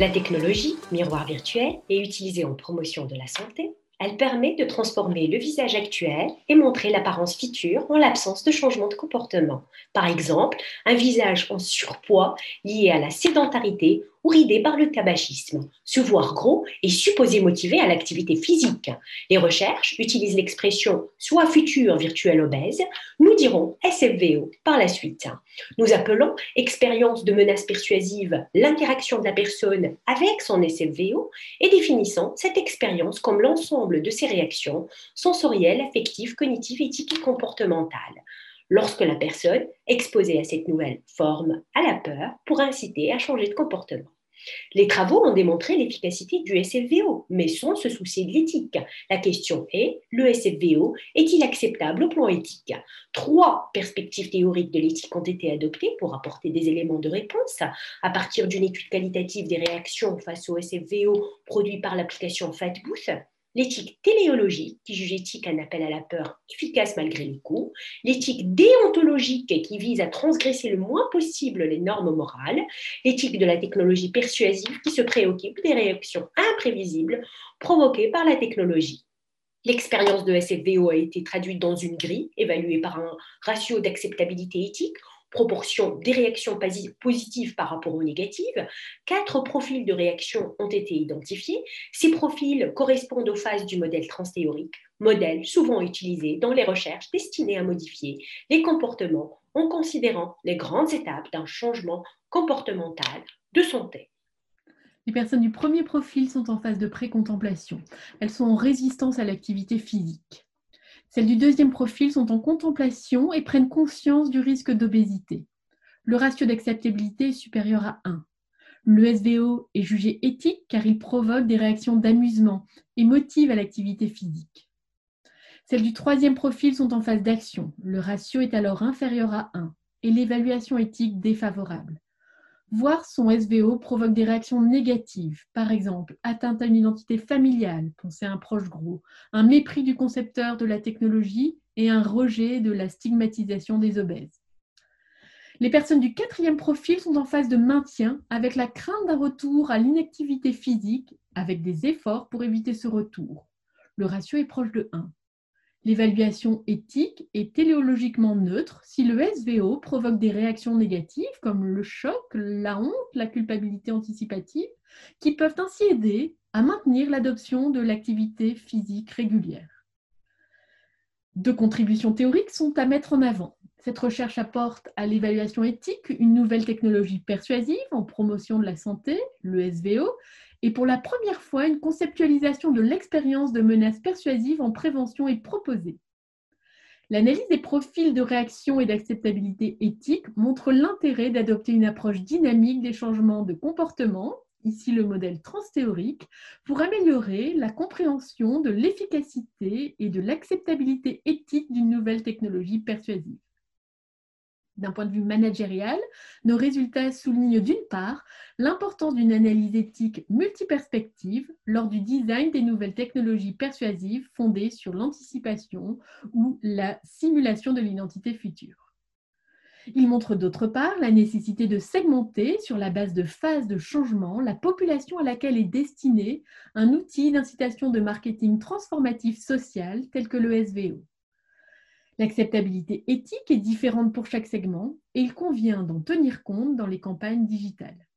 La technologie, miroir virtuel, est utilisée en promotion de la santé. Elle permet de transformer le visage actuel et montrer l'apparence future en l'absence de changement de comportement. Par exemple, un visage en surpoids lié à la sédentarité ou par le tabagisme. Se voir gros est supposé motiver à l'activité physique. Les recherches utilisent l'expression soit futur virtuel obèse, nous dirons SFVO par la suite. Nous appelons expérience de menace persuasive l'interaction de la personne avec son SFVO et définissons cette expérience comme l'ensemble de ses réactions sensorielles, affectives, cognitives, éthiques et comportementales lorsque la personne exposée à cette nouvelle forme à la peur pour inciter à changer de comportement. Les travaux ont démontré l'efficacité du SFVO, mais sans se soucier de l'éthique. La question est, le SFVO est-il acceptable au plan éthique? Trois perspectives théoriques de l'éthique ont été adoptées pour apporter des éléments de réponse à partir d'une étude qualitative des réactions face au SFVO produit par l'application FATBooth l'éthique téléologique, qui juge éthique un appel à la peur efficace malgré les coûts, l'éthique déontologique, qui vise à transgresser le moins possible les normes morales, l'éthique de la technologie persuasive, qui se préoccupe des réactions imprévisibles provoquées par la technologie. L'expérience de SFVO a été traduite dans une grille évaluée par un ratio d'acceptabilité éthique proportion des réactions positives par rapport aux négatives. Quatre profils de réactions ont été identifiés. Ces profils correspondent aux phases du modèle transthéorique, modèle souvent utilisé dans les recherches destinées à modifier les comportements en considérant les grandes étapes d'un changement comportemental de santé. Les personnes du premier profil sont en phase de précontemplation. Elles sont en résistance à l'activité physique. Celles du deuxième profil sont en contemplation et prennent conscience du risque d'obésité. Le ratio d'acceptabilité est supérieur à 1. Le SVO est jugé éthique car il provoque des réactions d'amusement et motive à l'activité physique. Celles du troisième profil sont en phase d'action. Le ratio est alors inférieur à 1 et l'évaluation éthique défavorable. Voir son SVO provoque des réactions négatives, par exemple atteinte à une identité familiale, penser un proche gros, un mépris du concepteur de la technologie et un rejet de la stigmatisation des obèses. Les personnes du quatrième profil sont en phase de maintien avec la crainte d'un retour à l'inactivité physique avec des efforts pour éviter ce retour. Le ratio est proche de 1. L'évaluation éthique est téléologiquement neutre si le SVO provoque des réactions négatives comme le choc, la honte, la culpabilité anticipative, qui peuvent ainsi aider à maintenir l'adoption de l'activité physique régulière. Deux contributions théoriques sont à mettre en avant. Cette recherche apporte à l'évaluation éthique une nouvelle technologie persuasive en promotion de la santé, le SVO, et pour la première fois, une conceptualisation de l'expérience de menaces persuasives en prévention est proposée. L'analyse des profils de réaction et d'acceptabilité éthique montre l'intérêt d'adopter une approche dynamique des changements de comportement, ici le modèle transthéorique, pour améliorer la compréhension de l'efficacité et de l'acceptabilité éthique d'une nouvelle technologie persuasive. D'un point de vue managérial, nos résultats soulignent d'une part l'importance d'une analyse éthique multiperspective lors du design des nouvelles technologies persuasives fondées sur l'anticipation ou la simulation de l'identité future. Ils montrent d'autre part la nécessité de segmenter sur la base de phases de changement la population à laquelle est destiné un outil d'incitation de marketing transformatif social tel que le SVO. L'acceptabilité éthique est différente pour chaque segment et il convient d'en tenir compte dans les campagnes digitales.